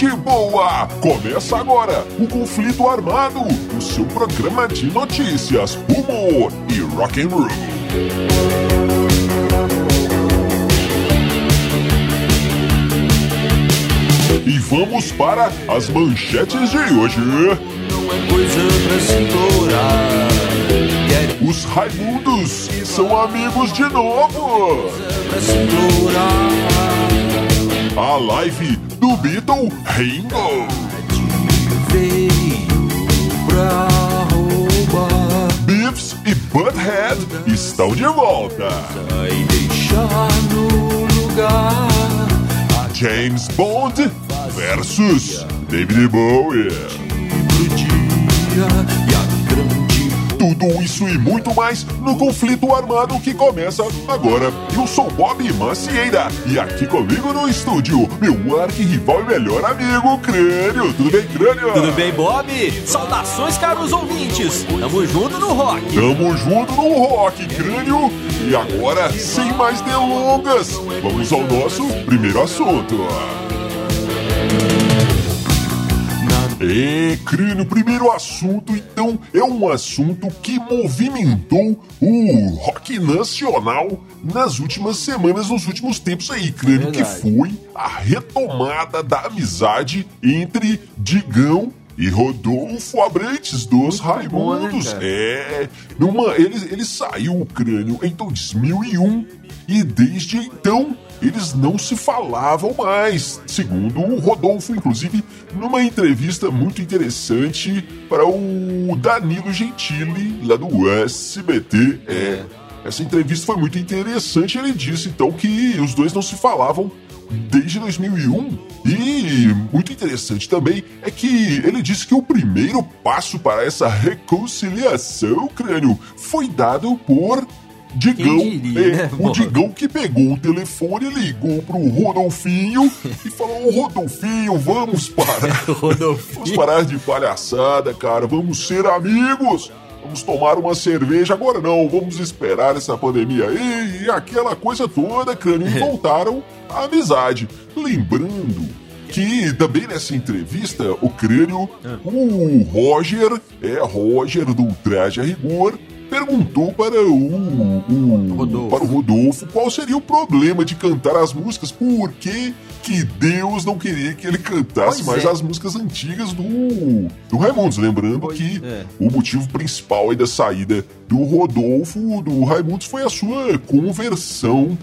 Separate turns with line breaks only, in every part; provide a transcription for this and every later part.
gente boa! Começa agora o Conflito Armado, o seu programa de notícias, humor e rock and roll. E vamos para as manchetes de hoje.
Não é coisa pra se implorar.
Os Raimundos são amigos de novo.
pra se implorar.
A live do Beatle Ringo. Beavis e Butthead estão de volta. James Bond versus David Bowie. Tudo isso e muito mais no conflito armado que começa agora. Eu sou Bob Macieira e aqui comigo no estúdio, meu arqui-rival e melhor amigo, Crânio. Tudo bem, Crânio?
Tudo bem, Bob? Saudações, caros ouvintes! Tamo junto no rock!
Tamo junto no Rock Crânio. E agora, sem mais delongas, vamos ao nosso primeiro assunto. É, Crânio, primeiro assunto, então, é um assunto que movimentou o rock nacional nas últimas semanas, nos últimos tempos aí, Crânio, que
Verdade.
foi a retomada da amizade entre Digão e Rodolfo Abrantes dos
bom, né,
Raimundos.
cara?
É, numa, ele, ele saiu o crânio em 2001 e desde então eles não se falavam mais, segundo o Rodolfo, inclusive numa entrevista muito interessante para o Danilo Gentili, lá do SBT. É, essa entrevista foi muito interessante. Ele disse então que os dois não se falavam desde 2001. E muito interessante também é que ele disse que o primeiro passo para essa reconciliação, crânio, foi dado por Digão.
Diria,
É,
né,
o? Digão que pegou o telefone, ligou pro Rodolfinho e falou: "Ô, Rodolfinho, vamos parar. Vamos parar de palhaçada, cara. Vamos ser amigos. Vamos tomar uma cerveja. Agora não, vamos esperar essa pandemia aí e aquela coisa toda, crânio. E voltaram à amizade. Lembrando que também nessa entrevista, o crânio, o Roger, é Roger do Traje a Rigor, perguntou para o, o-
Rodolfo.
para o Rodolfo qual seria o problema de cantar as músicas, por que, que Deus não queria que ele cantasse
Pois
mais
é.
as músicas antigas do, do Raimundos. Lembrando
Pois
que
é.
o motivo principal da saída do Rodolfo, do Raimundos, foi a sua conversão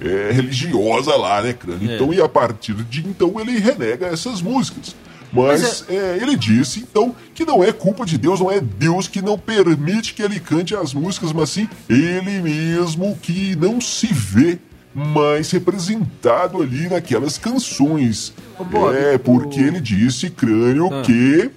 é, religiosa lá, né, Crânio?
É.
Então, e a partir de então ele renega essas músicas. Mas
Mas
é, ele disse, então, que não é culpa de Deus, não é Deus que não permite que ele cante as músicas, mas sim ele mesmo que não se vê mais representado ali naquelas canções.
Bob,
é, porque
o-
ele disse, crânio,
Ah.
que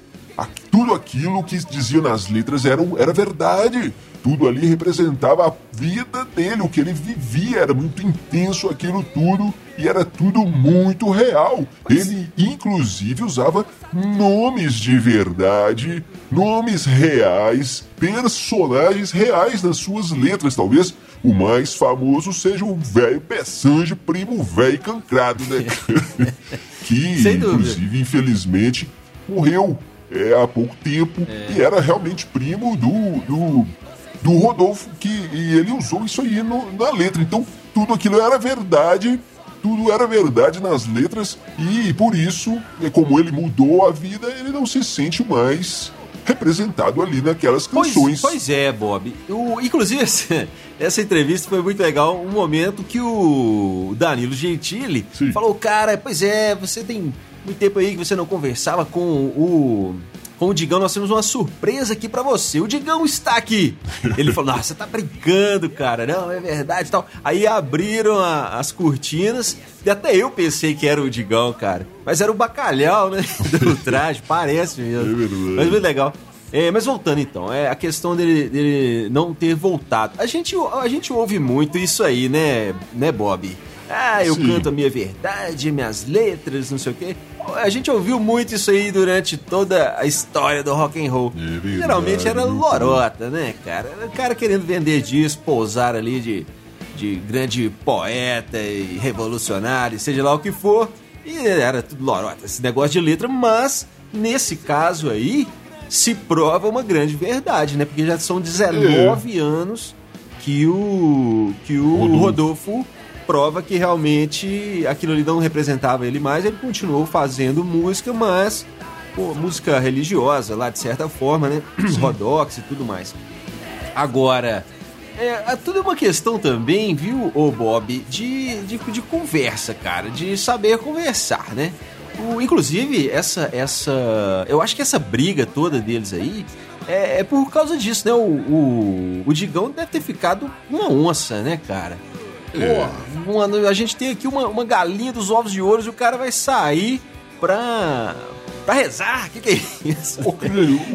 tudo aquilo que dizia nas letras era, era verdade. Tudo ali representava a vida dele, o que ele vivia, era muito intenso aquilo tudo e era tudo muito real. Ele, inclusive, usava nomes de verdade, nomes reais, personagens reais nas suas letras. Talvez o mais famoso seja o velho Pessange, primo velho cancrado, né? que, inclusive, infelizmente, morreu é, há pouco tempo e era realmente primo do, do, do Rodolfo, que e ele usou isso aí no- na letra. Então, tudo aquilo era verdade, tudo era verdade nas letras, e por isso, é, como ele mudou a vida, ele não se sente mais representado ali naquelas
Pois,
canções.
pois é, Bob. O, inclusive, essa, essa entrevista foi muito legal. Um momento que o Danilo Gentili
Sim.
falou: Cara, pois é, você tem muito tempo aí que você não conversava com o. Com o Digão, nós temos uma surpresa aqui pra você. O Digão está aqui. Ele falou: Nossa, você tá brincando, cara. Não, é verdade e tal. Aí abriram a- as cortinas e até eu pensei que era o Digão, cara. Mas era o bacalhau, né? Do traje, parece mesmo. Mas muito legal. É, mas voltando então, é a questão dele, dele não ter voltado. A gente, a gente ouve muito isso aí, né, né, Bob? Ah, eu
Sim.
canto a minha verdade, minhas letras, não sei o quê. A gente ouviu muito isso aí durante toda a história do rock and roll.
É
Geralmente era lorota, né, cara? Era o cara querendo vender disco, pousar ali de, de grande poeta e revolucionário, seja lá o que for. E era tudo lorota, esse negócio de letra, mas nesse caso aí se prova uma grande verdade, né? Porque já são 19 é. anos que o que o Rodolfo. Rodolfo prova que realmente aquilo ali não representava ele mais, ele continuou fazendo música, mas pô, música religiosa lá de certa forma, né? Rodox e tudo mais. Agora, é, é tudo uma questão também, viu, ô Bob, de, de, de conversa, cara, de saber conversar, né? O, inclusive, essa, essa. Eu acho que essa briga toda deles aí é, é por causa disso, né? O, o, o, Digão deve ter ficado uma onça, né, cara? É. Pô, uma, a gente tem aqui uma, uma galinha dos ovos de ouro e o cara vai sair pra, pra rezar. O que, que é isso?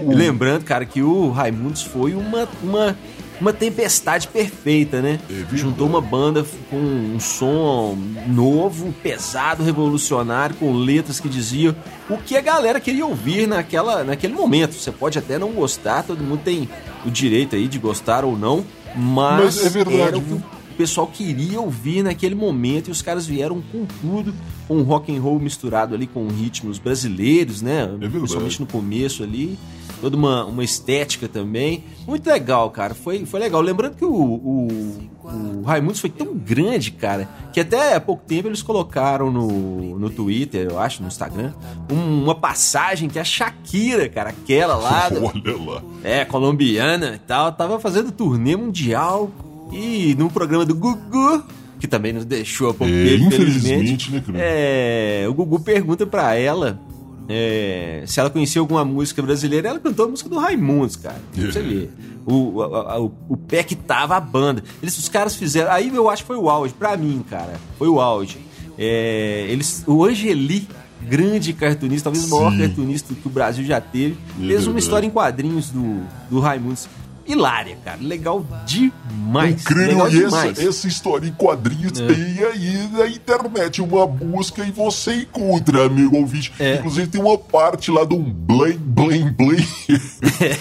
Lembrando, cara, que o Raimundos foi uma, uma uma tempestade perfeita, né? É Juntou uma banda com um som novo, pesado, revolucionário, com letras que diziam o que a galera queria ouvir naquela, naquele momento. Você pode até não gostar, todo mundo tem o direito aí de gostar ou não, mas, mas é verdade, era o que o pessoal queria ouvir naquele momento e os caras vieram com tudo, com um rock and roll misturado ali com ritmos brasileiros, né? É Principalmente no começo ali toda uma, uma estética também. Muito legal, cara. Foi, foi legal. Lembrando que o, o, o Raimundos foi tão grande, cara, que até há pouco tempo eles colocaram no, no Twitter, eu acho, no Instagram, um, uma passagem que a Shakira, cara, aquela lá. Olha lá. É, colombiana e tal, tava fazendo turnê mundial e no programa do Gugu que também nos deixou há pouco é, tempo, infelizmente. Né, é, o Gugu pergunta para ela é, se ela conhecia alguma música brasileira, ela cantou a música do Raimundos, cara. Pra você ver. O, a, a, o, o pé que tava a banda. Eles, os caras fizeram. Aí eu acho que foi o auge, pra mim, cara. Foi o auge. É, eles, o Angeli, grande cartunista, talvez o maior cartunista que o Brasil já teve, é fez uma história em quadrinhos do, do Raimundos hilária, cara. Legal demais.
Incrível.
Legal
e demais. Essa, essa história em quadrinhos é. tem aí na internet uma busca e você encontra, amigo ouvinte. É. Inclusive tem uma parte lá de um blém, blém, blém.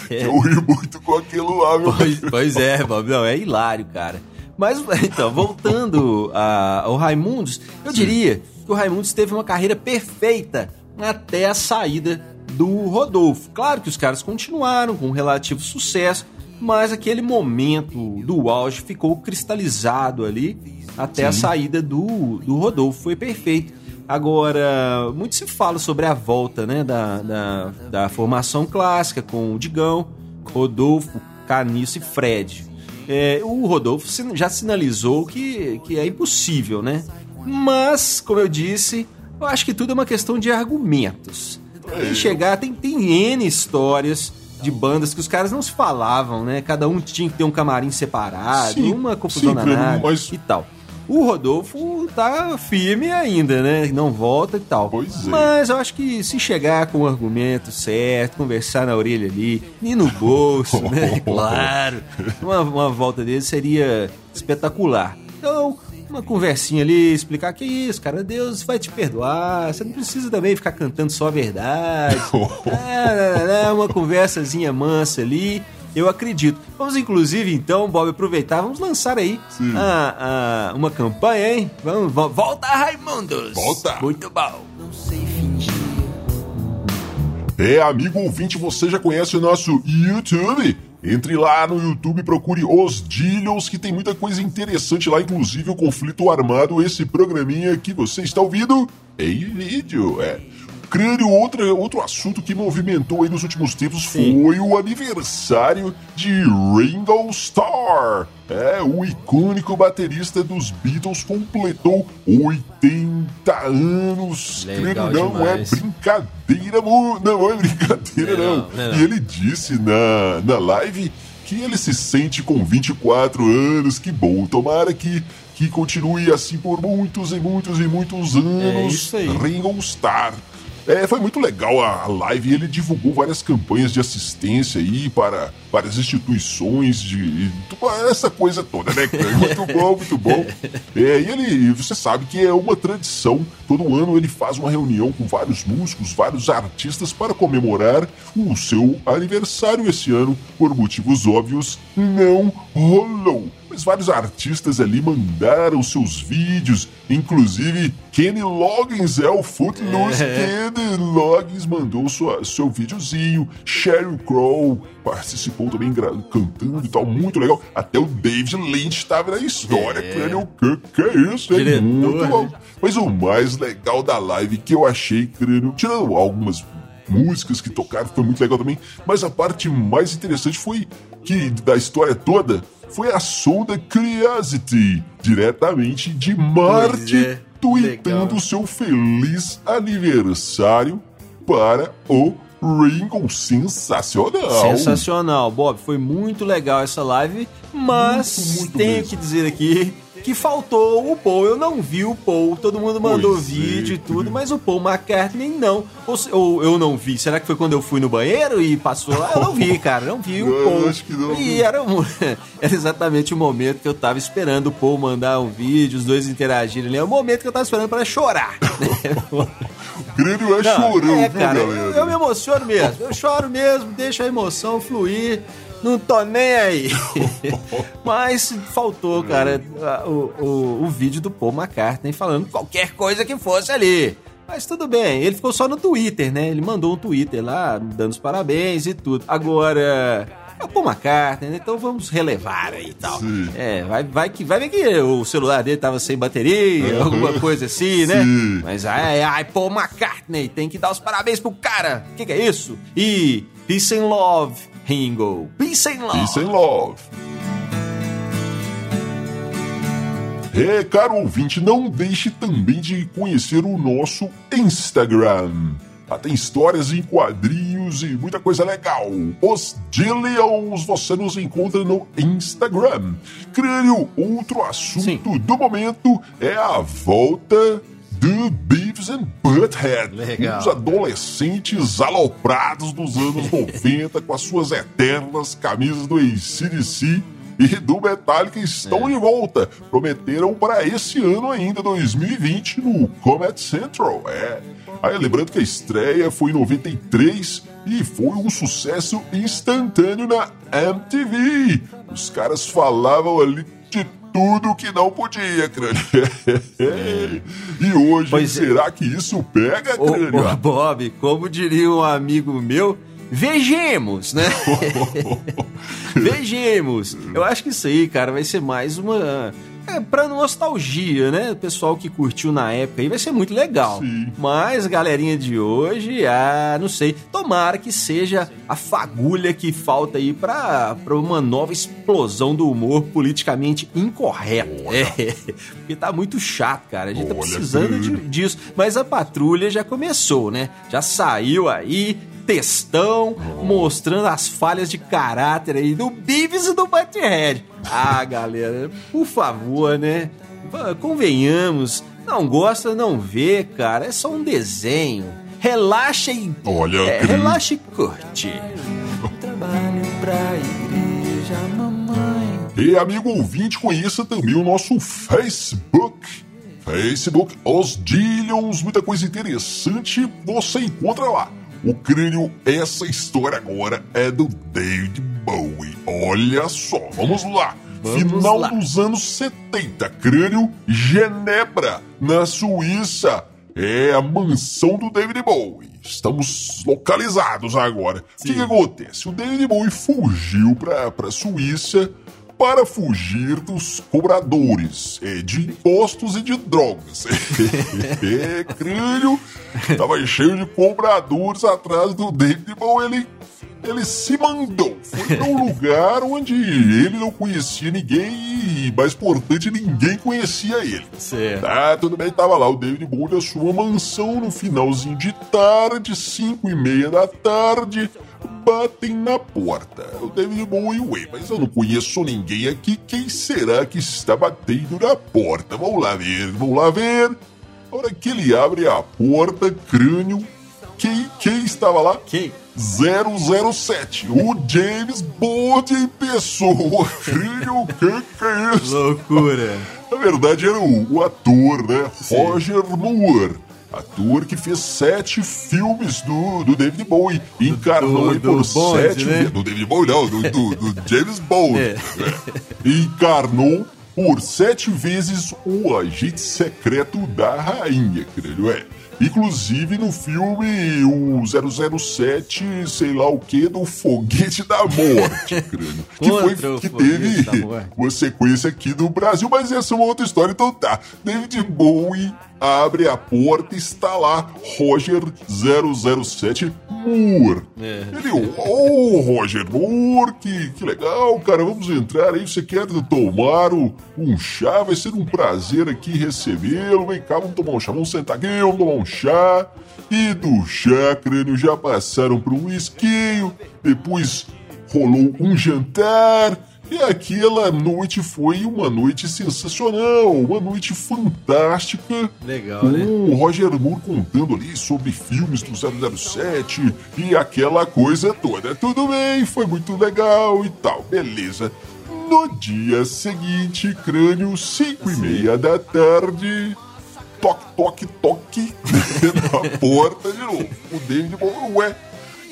É. Eu ri muito com aquilo lá, meu
pois, pois é, Bob. Não, é hilário, cara. Mas, então, voltando a, ao Raimundos, eu diria que o Raimundos teve uma carreira perfeita até a saída do Rodolfo. Claro que os caras continuaram com um relativo sucesso, mas aquele momento do auge ficou cristalizado ali até Sim. a saída do, do Rodolfo. Foi perfeito. Agora, muito se fala sobre a volta né, da, da, da formação clássica com o Digão, Rodolfo, Caniço e Fred. É, o Rodolfo já sinalizou que, que é impossível, né? Mas, como eu disse, eu acho que tudo é uma questão de argumentos. Tem chegar, tem, tem N histórias de bandas que os caras não se falavam, né? Cada um tinha que ter um camarim separado, sim, uma confusão danada mas... e tal. O Rodolfo tá firme ainda, né? Não volta e tal. Pois é. Mas eu acho que se chegar com o argumento certo, conversar na orelha ali, e no bolso, né? Claro. Uma, uma volta dele seria espetacular. Então, uma conversinha ali, explicar que isso, cara, Deus vai te perdoar, você não precisa também ficar cantando só a verdade. é, é, uma conversazinha mansa ali, eu acredito. Vamos inclusive então, Bob, aproveitar, vamos lançar aí a, a, uma campanha, hein? Vamos, volta Raimundos!
Volta!
Muito bom! Não sei fingir.
É, amigo ouvinte, você já conhece o nosso YouTube? Entre lá no YouTube e procure Os Dillions, que tem muita coisa interessante lá, inclusive o conflito armado, esse programinha que você está ouvindo em vídeo. É. Crânio, outra, outro assunto que movimentou aí nos últimos tempos Sim. foi o aniversário de Ringo Starr. É, o icônico baterista dos Beatles completou 80 anos. Legal Crânio, não é demais. é brincadeira, não é brincadeira, não. não. não. E ele disse na, na live que ele se sente com 24 anos. Que bom, tomara que que continue assim por muitos e muitos e muitos anos. É
isso aí.
Ringo Starr. É, foi muito legal a live. Ele divulgou várias campanhas de assistência aí para várias instituições de, de essa coisa toda, né? Muito bom, muito bom. É, e ele, você sabe que é uma tradição. Todo ano ele faz uma reunião com vários músicos, vários artistas para comemorar o seu aniversário esse ano. Por motivos óbvios, não rolou. Mas vários artistas ali mandaram seus vídeos, inclusive Kenny Loggins é o Footloose.
É.
Kenny Loggins mandou sua, seu videozinho. Sheryl Crow participou também cantando e tal, muito legal. Até o David Lynch estava na história.
É.
Crânio, que, que é isso? É
Diretor,
muito
né?
bom. Mas o mais legal da live que eu achei, crânio, tirando algumas músicas que tocaram, foi muito legal também, mas a parte mais interessante foi que da história toda foi a Sonda Curiosity, diretamente de Marte,
é,
tweetando
legal.
seu feliz aniversário para o Ringo. Sensacional!
Sensacional, Bob. Foi muito legal essa live, mas
Muito, muito
tenho
mesmo.
que dizer aqui que faltou o Paul. Eu não vi o Paul. Todo mundo mandou
Pois é,
vídeo e tudo, mas o Paul McCartney não. Ou, ou eu não vi. Será que foi quando eu fui no banheiro e passou lá? Eu não vi, cara. Não vi o Paul.
acho que não,
E
viu?
era, um- era exatamente o momento que eu tava esperando o Paul mandar um vídeo, os dois interagirem ali. É o momento que eu tava esperando para chorar.
Crânio é
Não,
chorão,
é,
viu,
cara, eu,
galera?
eu me emociono mesmo. Eu choro mesmo, deixo a emoção fluir. Não tô nem aí. Mas faltou, cara, a- o, o, o vídeo do Paul McCartney falando qualquer coisa que fosse ali. Mas tudo bem, ele ficou só no Twitter, né? Ele mandou um Twitter lá, dando os parabéns e tudo. Agora, é o Paul McCartney, né? então vamos relevar aí e tal.
Sim.
É, vai, vai, que, vai ver que o celular dele tava sem bateria, alguma coisa assim, né?
Sim.
Mas ai, ai, Paul McCartney, tem que dar os parabéns pro cara. O que, que é isso? E Peace and Love, Ringo. Peace and Love.
Peace and love. É, caro ouvinte, não deixe também de conhecer o nosso Instagram. Lá tem histórias em quadrinhos e muita coisa legal. Os Dillions você nos encontra no Instagram. Crânio, outro assunto
Sim.
do momento é a volta do Beavis and Butthead.
Legal.
Os adolescentes aloprados dos anos 90 com as suas eternas camisas do ACDC e do Metallica estão de volta. Prometeram para esse ano ainda, 2020, no Comet Central. É. Aí lembrando que a estreia foi em 93 e foi um sucesso instantâneo na MTV. Os caras falavam ali de tudo que não podia, crânio. e hoje,
Pois é.
será que isso pega,
Ô,
crânio?
ô, Bob, como diria um amigo meu, vejamos, né? vejamos. Eu acho que isso aí, cara, vai ser mais uma. É, pra nostalgia, né? O pessoal que curtiu na época aí vai ser muito legal.
Sim.
Mas galerinha de hoje, ah, não sei. Tomara que seja a fagulha que falta aí pra, pra uma nova explosão do humor politicamente incorreto. É, porque tá muito chato, cara. A gente tá
Olha,
precisando de, disso. Mas a patrulha já começou, né? Já saiu aí, textão, mostrando as falhas de caráter aí do Beavis e do Butthead. Ah, galera, por favor, né? Convenhamos, não gosta, não vê, cara. É só um desenho. Relaxa e.
Olha,
é, relaxa e curte.
Trabalho pra igreja, mamãe.
E amigo ouvinte, conheça também o nosso Facebook. Facebook Os Dillions, muita coisa interessante você encontra lá. O crânio, essa história agora é do David Bowie. Olha só, vamos lá.
Vamos
Final
lá.
dos anos 70, crânio, Genebra, na Suíça. É a mansão do David Bowie. Estamos localizados agora. O que, que acontece? O David Bowie fugiu para a Suíça para fugir dos cobradores é, de impostos e de drogas. é, crânio, tava cheio de cobradores atrás do David Bowie. Ele, ele se mandou. Foi para um lugar onde ele não conhecia ninguém e, mais importante, ninguém conhecia ele.
Certo.
Ah, tudo bem, tava lá o David Bowie na sua mansão no finalzinho de tarde, cinco e meia da tarde, batem na porta. O David Bowie, ué, mas eu não conheço ninguém aqui, quem será que está batendo na porta? Vamos lá ver, vamos lá ver. A hora que ele abre a porta, crânio, quem, quem estava lá?
Quem?
007, o James Bond em pessoa. Crânio, que que é isso?
Loucura.
Na verdade, era o, o ator, né? Roger Moore. Ator que fez sete filmes do, do David Bowie. Encarnou
do-
por
Bond,
sete
né?
Do David Bowie, não, do, do- do James Bond.
É.
É. Encarnou por sete vezes o agente secreto da rainha, creio. É. Inclusive no filme o 007, sei lá o que, do Foguete da Morte, crânio. Que foi que teve uma sequência aqui no Brasil, mas essa é uma outra história, então tá. David Bowie abre a porta e está lá Roger 007 Moore.
É.
Ele, ô Roger Moore, que, que legal, cara, vamos entrar aí, você quer tomar um chá? Vai ser um prazer aqui recebê-lo, vem cá, vamos tomar um chá, vamos sentar aqui, vamos tomar um chá. E do chá, crânio, já passaram para um esquinho, depois rolou um jantar. E aquela noite foi uma noite sensacional, uma noite fantástica.
Legal,
com
né?
o Roger Moore contando ali sobre filmes do 007 e aquela coisa toda. Tudo bem, foi muito legal e tal, beleza. No dia seguinte, crânio, 5 e meia da tarde, toque, toque, toque na porta de novo. O David ué,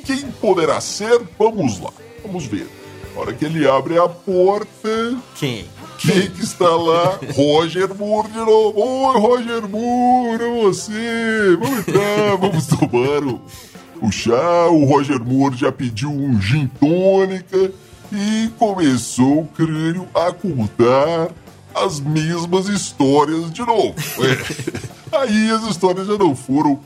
quem poderá ser? Vamos lá, vamos ver. A hora que ele abre a porta,
Quem?
quem que está lá? Roger Moore de novo. Oi, Roger Moore, é você. Vamos entrar, vamos tomar o, o chá. O Roger Moore já pediu um gin tônica e começou o crânio a contar as mesmas histórias de novo. É. Aí as histórias já não foram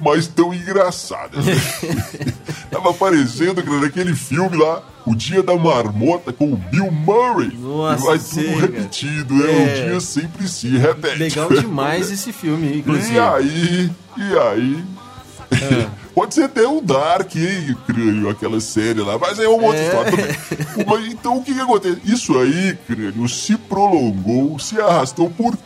mais tão engraçadas. né? Tava parecendo, cara, naquele filme lá, O Dia da Marmota com o Bill Murray.
Nossa,
e vai tudo repetido?
É.
O dia sempre se repete.
Legal demais esse filme, inclusive.
E aí, e aí.
É.
Pode ser até o Dark, hein, crânio, aquela série lá, mas é uma outra
É.
história também. Então o que, que acontece? Isso aí, crânio, se prolongou, se arrastou por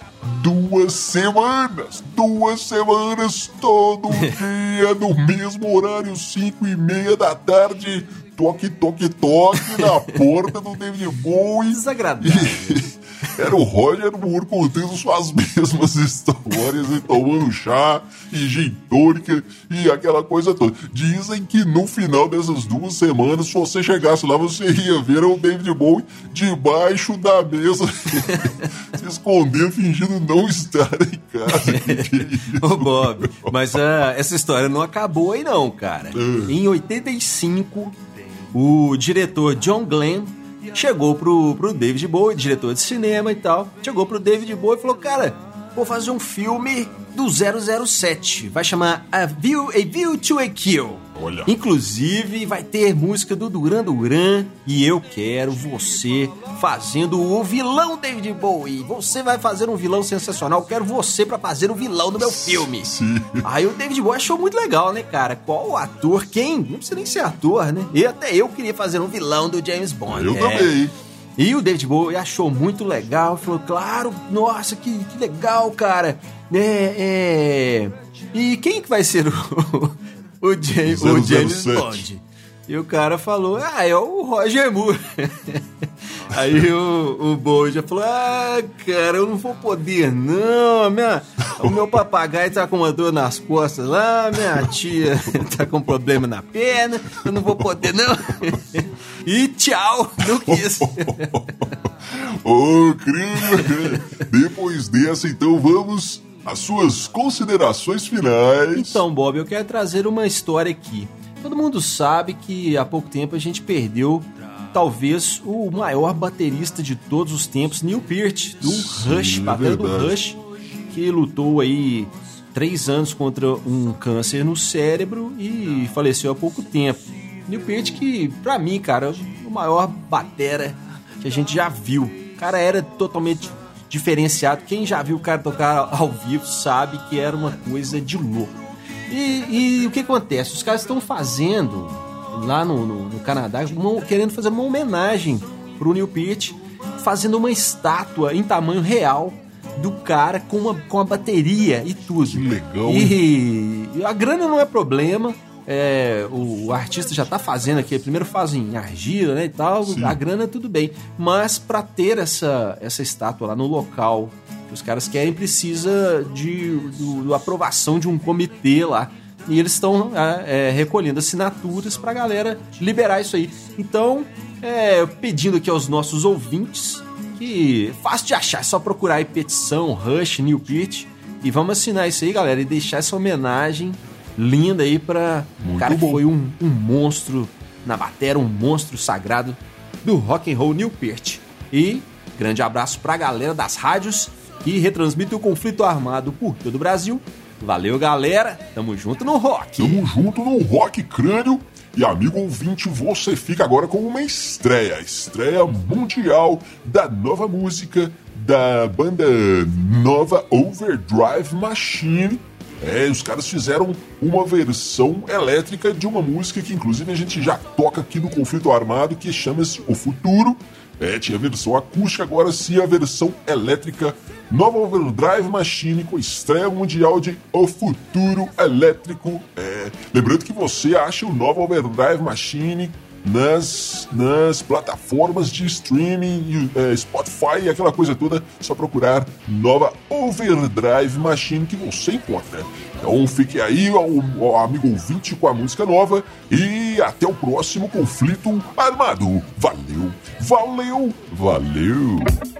duas semanas. Duas semanas, todo dia, no mesmo horário, cinco e meia da tarde. Toque, toque, toque na porta do David Bowie.
Desagradável.
Era o Roger Moore contando suas mesmas histórias e tomando chá e gin tônica e aquela coisa toda. Dizem que no final dessas duas semanas, se você chegasse lá, você ia ver o David Bowie debaixo da mesa, se escondendo, fingindo não estar em casa.
Ô, Bob, mas ah, essa história não acabou aí não, cara.
É.
Em 85, o diretor John Glenn chegou pro, pro David Bowie, diretor de cinema e tal, chegou pro David Bowie e falou, cara, vou fazer um filme do 007, vai chamar A View, A View to a Kill.
Olha.
Inclusive, vai ter música do Duran Duran e eu quero você fazendo o vilão David Bowie. Você vai fazer um vilão sensacional. Eu quero você pra fazer o vilão do meu filme.
Sim.
Aí o David Bowie achou muito legal, né, cara? Qual ator? Quem? Não precisa nem ser ator, né? E até eu queria fazer um vilão do James Bond.
Eu
É.
também.
E o David Bowie achou muito legal, falou, claro, nossa, que, que legal, cara. É, é... E quem que vai ser o, o, James, o James
007.
Bond? E o cara falou, ah, é o Roger Moore. Aí o, o Bowie já falou, ah, cara, eu não vou poder não, minha, o meu papagaio tá com uma dor nas costas lá, minha tia tá com problema na perna, eu não vou poder não. E tchau, não quis.
Ô, crime! Depois dessa, então, vamos às suas considerações finais.
Então, Bob, eu quero trazer uma história aqui. Todo mundo sabe que há pouco tempo a gente perdeu talvez o maior baterista de todos os tempos, Neil Peart, do
Sim,
Rush,
é
batera do. Rush, que lutou aí três anos contra um câncer no cérebro e faleceu há pouco tempo. Neil Peart que, pra mim, cara, o maior batera que a gente já viu. O cara era totalmente diferenciado. Quem já viu o cara tocar ao vivo sabe que era uma coisa de louco. E, e o que acontece? Os caras estão fazendo lá no, no- no Canadá, uma- querendo fazer uma homenagem pro Neil Peart, fazendo uma estátua em tamanho real do cara com, uma, com a bateria e tudo.
Que legal,
e a grana não é problema. É, o, artista já tá fazendo aqui, primeiro faz em argila, né, e tal,
Sim.
a grana tudo bem. Mas para ter essa, essa estátua lá no local
Os caras querem, precisa de do, do aprovação de um comitê lá. E eles estão é, é, recolhendo assinaturas pra galera liberar isso aí. Então, é, pedindo aqui aos nossos ouvintes que fácil de achar, é só procurar aí petição, Rush, New Pitch. E vamos assinar isso aí, galera, e deixar essa homenagem linda aí pra um cara
bom.
que foi um, um monstro na bateria, um monstro sagrado do rock and roll New Peart. E grande abraço pra galera das rádios que retransmitem o conflito armado por todo o Brasil. Valeu, galera. Tamo junto no rock.
Tamo junto no Rock Crânio. E amigo ouvinte, você fica agora com uma estreia, estreia mundial da nova música da banda Nova Overdrive Machine. É, os caras fizeram uma versão elétrica de uma música que inclusive a gente já toca aqui no Conflito Armado, que chama-se O Futuro. É, tinha a versão acústica, agora sim a versão elétrica. Nova Overdrive Machine com estreia mundial de O Futuro Elétrico. É, lembrando que você acha o Nova Overdrive Machine nas, nas plataformas de streaming, é, Spotify aquela coisa toda. Só procurar Nova Overdrive Machine que você encontra. Então fique aí, ao, ao amigo ouvinte, com a música nova e até o próximo conflito armado. Valeu, valeu, valeu!